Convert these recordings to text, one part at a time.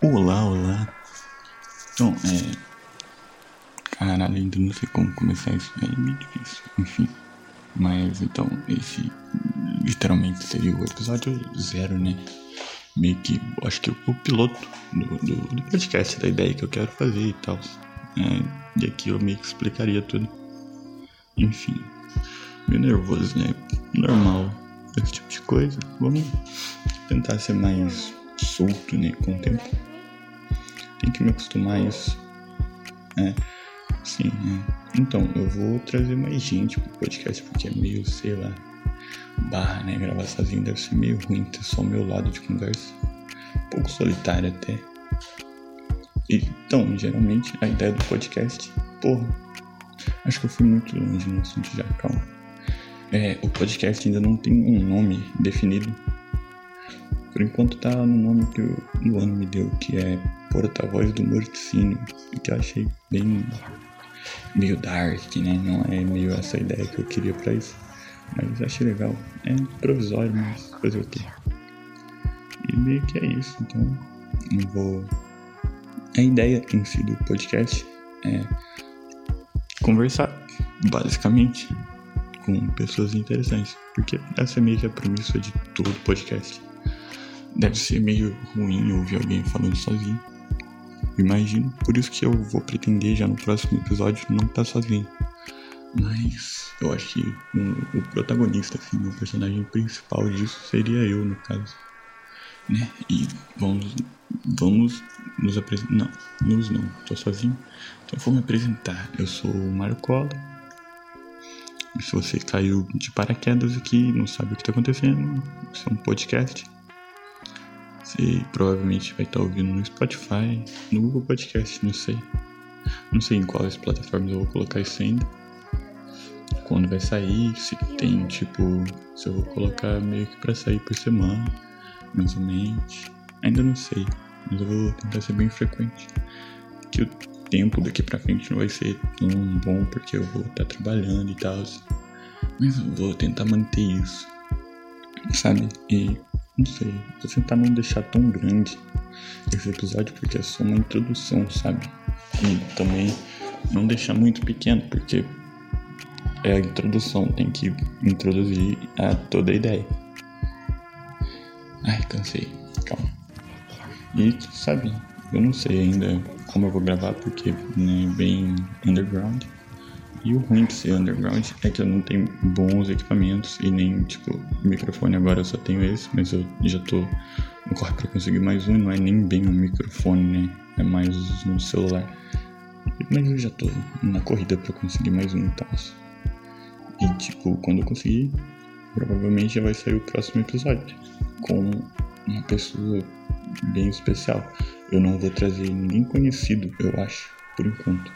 Olá, olá. Então, é. Caralho, ainda não sei como começar isso. É meio difícil. Enfim. Mas então, esse literalmente seria o episódio zero, né? Meio que, acho que o piloto do, do, do podcast, da ideia que eu quero fazer e tal. É, e aqui eu meio que explicaria tudo. Enfim, meio nervoso, né? Normal, esse tipo de coisa. Vamos tentar ser mais solto, né? Com o tempo. Tem que me acostumar a isso. É, sim, é. Então, eu vou trazer mais gente pro podcast, porque é meio, sei lá, barra, né? Gravar sozinho deve ser meio ruim ter só o meu lado de conversa. Um pouco solitário até. Então, geralmente, a ideia do podcast, porra, acho que eu fui muito longe no assunto já, calma. É, o podcast ainda não tem um nome definido. Por enquanto tá no nome que o Luano me deu, que é Porta-Voz do Morticínio, que eu achei bem meio dark, né? Não é meio essa ideia que eu queria pra isso. Mas achei legal. É provisório, mas fazer o quê? E meio que é isso, então não vou. A ideia em si do podcast é conversar, basicamente, com pessoas interessantes. Porque essa é meio que a premissa de todo podcast. Deve ser meio ruim ouvir alguém falando sozinho. Imagino, por isso que eu vou pretender já no próximo episódio não estar tá sozinho. Mas eu acho que o, o protagonista, assim, o personagem principal disso seria eu, no caso. Né? E vamos, vamos nos apresentar. Não, nos não, tô sozinho. Então vou me apresentar. Eu sou o Cola. Se você caiu de paraquedas aqui não sabe o que está acontecendo, isso é um podcast. Você provavelmente vai estar ouvindo no Spotify, no Google Podcast, não sei. Não sei em quais plataformas eu vou colocar isso ainda quando vai sair, se tem tipo, se eu vou colocar meio que pra sair por semana, mensalmente. Ainda não sei, mas eu vou tentar ser bem frequente. Que o tempo daqui pra frente não vai ser tão bom porque eu vou estar tá trabalhando e tal. Mas eu vou tentar manter isso, sabe? E não sei, vou tentar não deixar tão grande esse episódio porque é só uma introdução, sabe? E também não deixar muito pequeno porque é a introdução, tem que introduzir a toda a ideia. Ai, cansei, calma. E sabe, eu não sei ainda como eu vou gravar porque né, é bem underground. E o ruim de ser underground é que eu não tenho bons equipamentos e nem, tipo, microfone agora eu só tenho esse, mas eu já tô no corre pra conseguir mais um, não é nem bem um microfone, né? É mais um celular. Mas eu já tô na corrida pra conseguir mais um e tal. E tipo, quando eu conseguir, provavelmente já vai sair o próximo episódio com uma pessoa bem especial. Eu não vou trazer ninguém conhecido, eu acho, por enquanto,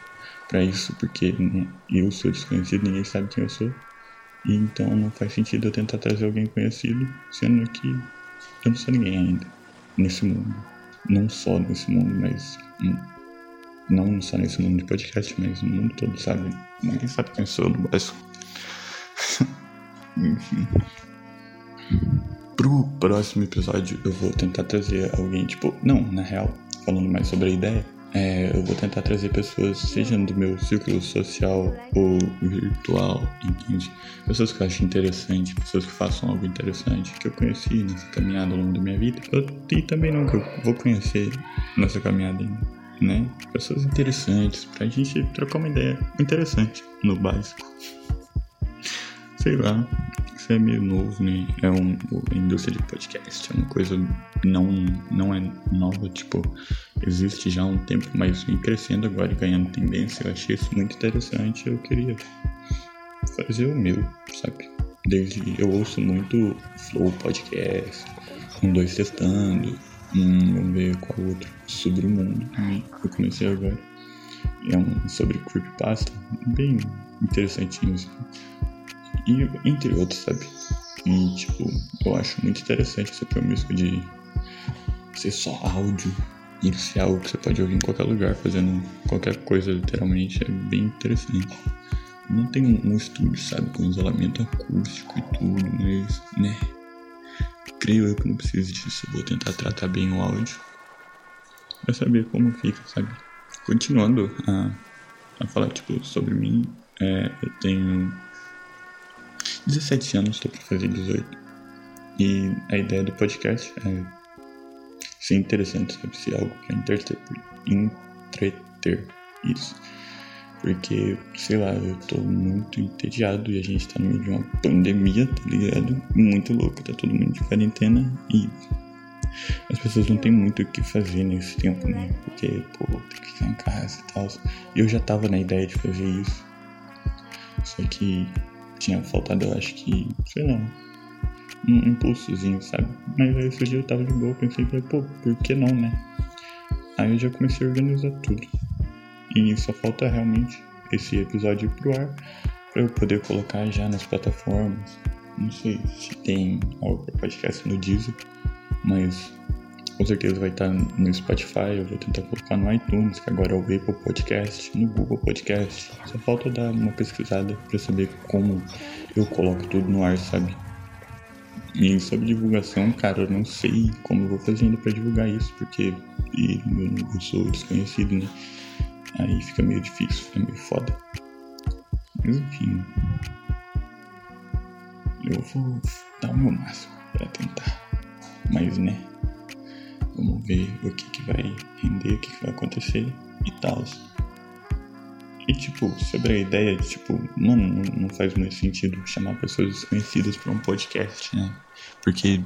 para isso, porque né, eu sou desconhecido, ninguém sabe quem eu sou. E então não faz sentido eu tentar trazer alguém conhecido, sendo que eu não sou ninguém ainda nesse mundo. Não só nesse mundo, mas não só nesse mundo de podcast, mas no mundo todo, sabe? Ninguém sabe quem eu sou no básico. Enfim. Pro próximo episódio eu vou tentar trazer alguém, tipo, não, na real, falando mais sobre a ideia, é, eu vou tentar trazer pessoas, seja do meu círculo social ou virtual, entende? Pessoas que eu acho interessante, pessoas que façam algo interessante, que eu conheci nessa caminhada ao longo da minha vida, e também não que eu vou conhecer nessa caminhada ainda, né? Pessoas interessantes, pra gente trocar uma ideia interessante, no básico sei lá, é meio novo, né? É um, a indústria de podcast é uma coisa não, não é nova, tipo, existe já há um tempo, mas vem crescendo agora e ganhando tendência. Eu achei isso muito interessante. Eu queria fazer o meu, sabe? Desde eu ouço muito Flow Podcast, um dois testando, um, vamos ver qual outro, sobre o mundo. Eu comecei agora. É um sobre creepypasta, bem interessantinho. Assim e entre outros, sabe? E, tipo, eu acho muito interessante essa promessa de ser só áudio e ser algo que você pode ouvir em qualquer lugar, fazendo qualquer coisa, literalmente, é bem interessante. Não tem um estúdio, sabe, com isolamento acústico e tudo, mas, né, creio eu que não preciso disso. Eu vou tentar tratar bem o áudio. pra saber como fica, sabe? Continuando a, a falar, tipo, sobre mim, é, eu tenho 17 anos, tô pra fazer 18. E a ideia do podcast é ser interessante, sabe? Ser algo entreter, entreter isso. Porque, sei lá, eu tô muito entediado e a gente tá no meio de uma pandemia, tá ligado? Muito louco, tá todo mundo de quarentena e as pessoas não têm muito o que fazer nesse tempo, né? Porque, pô, tem que ficar em casa e tal. E eu já tava na ideia de fazer isso. Só que tinha faltado, eu acho que, sei lá, um impulsozinho, sabe? Mas aí esse dia eu tava de boa, pensei, pô, por que não, né? Aí eu já comecei a organizar tudo. E só falta realmente esse episódio ir pro ar para eu poder colocar já nas plataformas. Não sei se tem algo podcast no Deezer, mas com certeza vai estar no Spotify. Eu vou tentar colocar no iTunes, que agora é o Apple Podcast, no Google Podcast. Só falta dar uma pesquisada para saber como eu coloco tudo no ar, sabe? E sobre divulgação, cara, eu não sei como eu vou fazer ainda para divulgar isso, porque eu sou desconhecido, né? Aí fica meio difícil, fica meio foda. Mas enfim. Eu vou dar o meu máximo pra tentar. Mas né. Vamos ver o que, que vai render, o que, que vai acontecer e tal. E tipo, sobre a ideia de tipo, mano, não, não faz muito sentido chamar pessoas desconhecidas para um podcast, né? Porque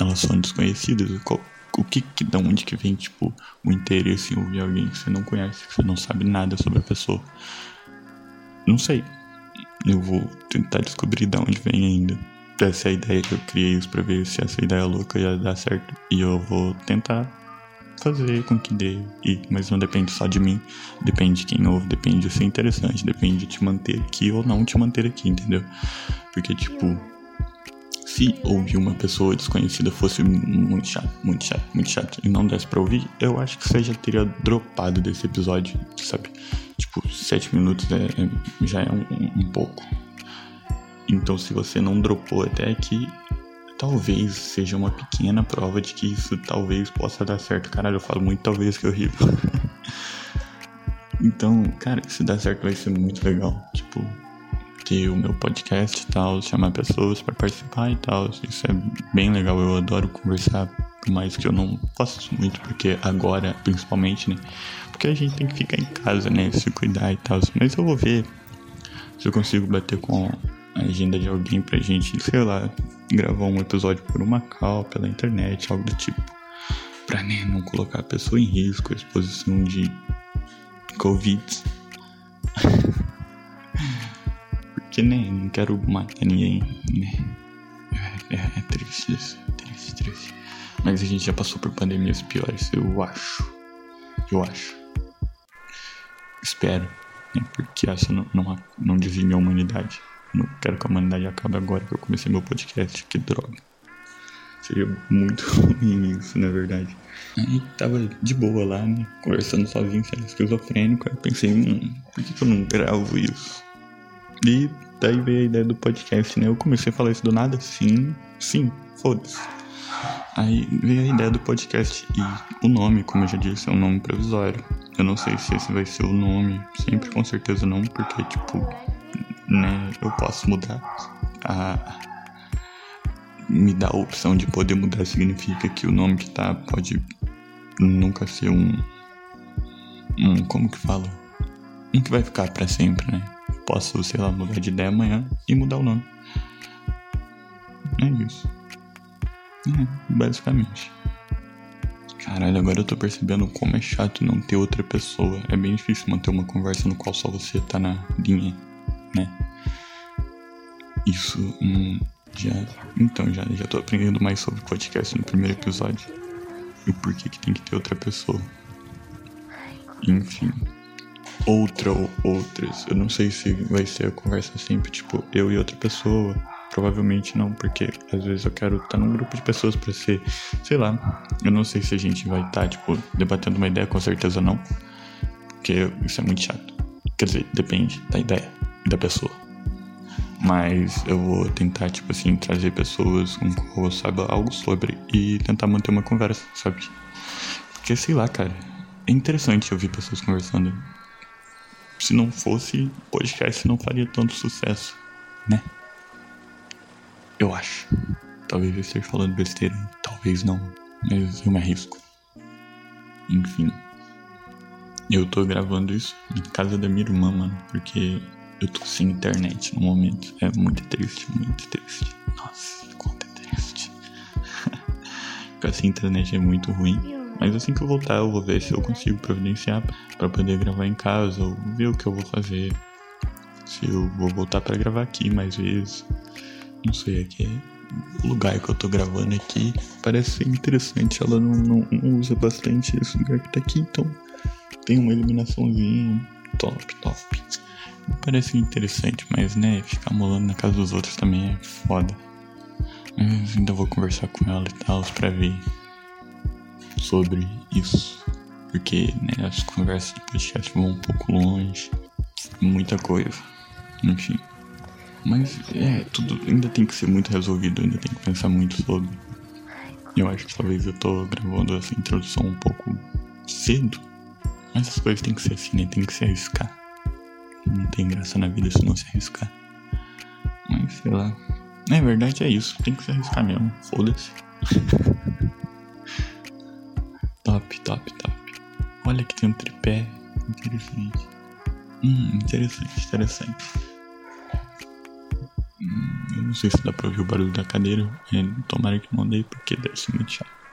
elas são desconhecidas. Qual, o que, que da onde que vem tipo o interesse em ouvir alguém que você não conhece, que você não sabe nada sobre a pessoa. Não sei. Eu vou tentar descobrir de onde vem ainda. Essa é a ideia que eu criei pra ver se essa ideia louca já dá certo. E eu vou tentar fazer com que dê. E, mas não depende só de mim. Depende de quem ouve, depende de ser interessante, depende de te manter aqui ou não te manter aqui, entendeu? Porque, tipo, se ouvir uma pessoa desconhecida fosse muito chato, muito chato, muito chato e não desse pra ouvir, eu acho que você já teria dropado desse episódio, sabe? Tipo, sete minutos é, é já é um, um, pouco. Então, se você não dropou até aqui, talvez seja uma pequena prova de que isso talvez possa dar certo. Caralho, eu falo muito talvez que é horrível. então, cara, se dar certo vai ser muito legal. Tipo, ter o meu podcast e tal, chamar pessoas para participar e tal. Isso é bem legal, eu adoro conversar, por mais que eu não faça muito, porque agora, principalmente, né? Porque a gente tem que ficar em casa, né? Se cuidar e tal. Mas eu vou ver se eu consigo bater com agenda de alguém pra gente, sei lá, gravar um episódio por uma cal, pela internet, algo do tipo. Pra né, não colocar a pessoa em risco, a exposição de Covid. Porque, né, não quero matar ninguém, né? É, é, é triste isso, triste, triste. Mas a gente já passou por pandemias piores, eu acho. Eu acho. Espero, né? Porque essa não, não, não dizime a humanidade. Não quero que a humanidade acabe agora que eu comecei meu podcast, que droga. Seria muito ruim isso, na verdade. Aí tava de boa lá, né? Conversando sozinho, sendo esquizofrênico. Aí pensei, hum, por que eu não gravo isso? E daí veio a ideia do podcast, né? Eu comecei a falar isso do nada, sim, sim, foda-se. Aí veio a ideia do podcast e o nome, como eu já disse, é um nome provisório. Eu não sei se esse vai ser o nome, sempre com certeza não, porque, tipo, né, eu posso mudar. A, me dar a opção de poder mudar significa que o nome que tá pode nunca ser um. Um. Como que fala? Um que vai ficar para sempre, né? posso, sei lá, mudar de ideia amanhã e mudar o nome. É isso. É, basicamente. Caralho, agora eu tô percebendo como é chato não ter outra pessoa. É bem difícil manter uma conversa no qual só você tá na linha, né? Isso, hum, já. Então, já, já tô aprendendo mais sobre podcast no primeiro episódio. E o porquê que tem que ter outra pessoa. Enfim outra ou outras. Eu não sei se vai ser a conversa sempre, tipo, eu e outra pessoa. Provavelmente não, porque às vezes eu quero estar num grupo de pessoas para ser, sei lá. Eu não sei se a gente vai estar, tipo, debatendo uma ideia, com certeza não. Porque isso é muito chato. Quer dizer, depende da ideia da pessoa. Mas eu vou tentar, tipo assim, trazer pessoas com quem eu saiba algo sobre e tentar manter uma conversa, sabe? Porque, sei lá, cara, é interessante ouvir pessoas conversando. Se não fosse, podcast não faria tanto sucesso, né? Eu acho. Talvez eu esteja falando besteira, talvez não, mas eu me arrisco. Enfim. Eu tô gravando isso em casa da minha irmã, mano, porque eu tô sem internet no momento. É muito triste, muito triste. Nossa, quanto é triste. Ficar sem internet é muito ruim. Mas assim que eu voltar, eu vou ver se eu consigo providenciar para poder gravar em casa, ou ver o que eu vou fazer. Se eu vou voltar para gravar aqui mais vezes. Não sei, aqui é o lugar que eu tô gravando aqui parece ser interessante. Ela não, não, não usa bastante esse lugar que tá aqui, então tem uma iluminaçãozinha top, top. Parece interessante, mas né, ficar molando na casa dos outros também é foda. Mas ainda vou conversar com ela e tal pra ver sobre isso. Porque né, as conversas de podcast vão um pouco longe. Muita coisa. Enfim. Mas é, tudo ainda tem que ser muito resolvido, ainda tem que pensar muito sobre. Eu acho que talvez eu tô gravando essa introdução um pouco cedo. Mas as coisas tem que ser assim, né? Tem que se arriscar. Não tem graça na vida se não se arriscar. Mas sei lá. Na verdade é isso, tem que se arriscar mesmo. Foda-se. top, top, top. Olha que tem um tripé. Interessante. Hum, interessante, interessante. Hum, eu não sei se dá pra ouvir o barulho da cadeira. É, tomara que não dê, porque deve ser muito chato.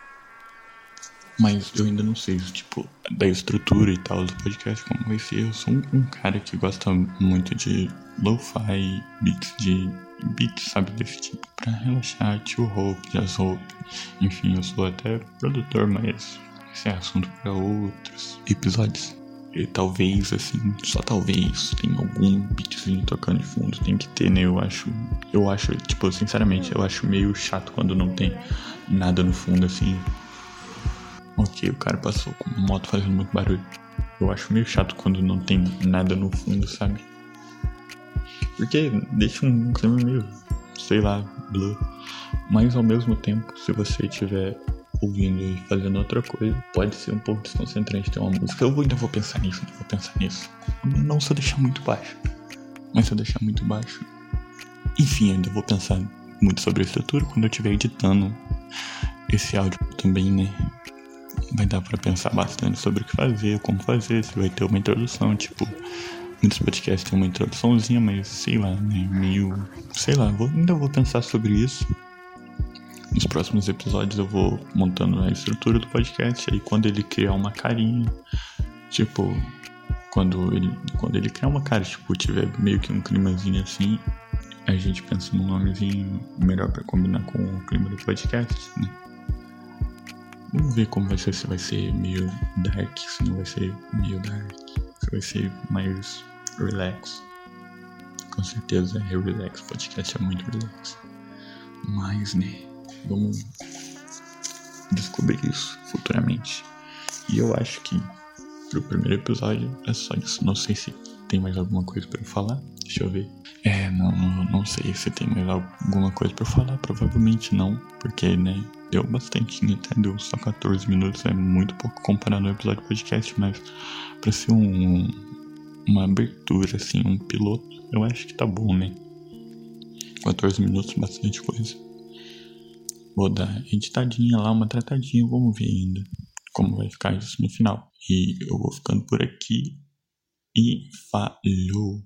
Mas eu ainda não sei, tipo, da estrutura e tal do podcast, como vai ser. Eu sou um, um cara que gosta muito de lo-fi, beats de beats, sabe, desse tipo, pra relaxar, tio Hope, jazz Hope. Enfim, eu sou até produtor, mas esse é assunto para outros episódios. E talvez, assim, só talvez, tem algum beatzinho tocando de fundo, tem que ter, né? Eu acho, eu acho, tipo, sinceramente, eu acho meio chato quando não tem nada no fundo, assim. Ok, o cara passou com uma moto fazendo muito barulho. Eu acho meio chato quando não tem nada no fundo, sabe? Porque deixa um clima meio, sei lá, blue. Mas ao mesmo tempo, se você estiver ouvindo e fazendo outra coisa, pode ser um pouco desconcentrante ter uma música. Eu ainda vou pensar nisso, ainda vou pensar nisso. Não se eu deixar muito baixo. Mas se eu deixar muito baixo. Enfim, ainda vou pensar muito sobre a estrutura quando eu estiver editando esse áudio também, né? Vai dar para pensar bastante sobre o que fazer, como fazer, se vai ter uma introdução, tipo. Muitos podcasts têm uma introduçãozinha, mas sei lá, né? Meio. Sei lá, vou, ainda vou pensar sobre isso. Nos próximos episódios eu vou montando a estrutura do podcast. Aí quando ele criar uma carinha, tipo, quando ele, quando ele criar uma cara, tipo, tiver meio que um climazinho assim, a gente pensa num nomezinho melhor para combinar com o clima do podcast, né? Vamos ver como vai ser, se vai ser meio dark, se não vai ser meio dark, se vai ser mais relax. Com certeza é relax, podcast é muito relax. Mas, né? Vamos descobrir isso futuramente. E eu acho que pro primeiro episódio é só isso. Não sei se tem mais alguma coisa para falar. Deixa eu ver. É, não, não, não sei se tem mais alguma coisa para falar. Provavelmente não, porque, né, deu bastante, até deu só 14 minutos. É muito pouco comparado ao episódio podcast, mas pra ser um, uma abertura, assim, um piloto, eu acho que tá bom, né? 14 minutos, bastante coisa. Vou dar editadinha lá, uma tratadinha, vamos ver ainda como vai ficar isso no final. E eu vou ficando por aqui. E falou!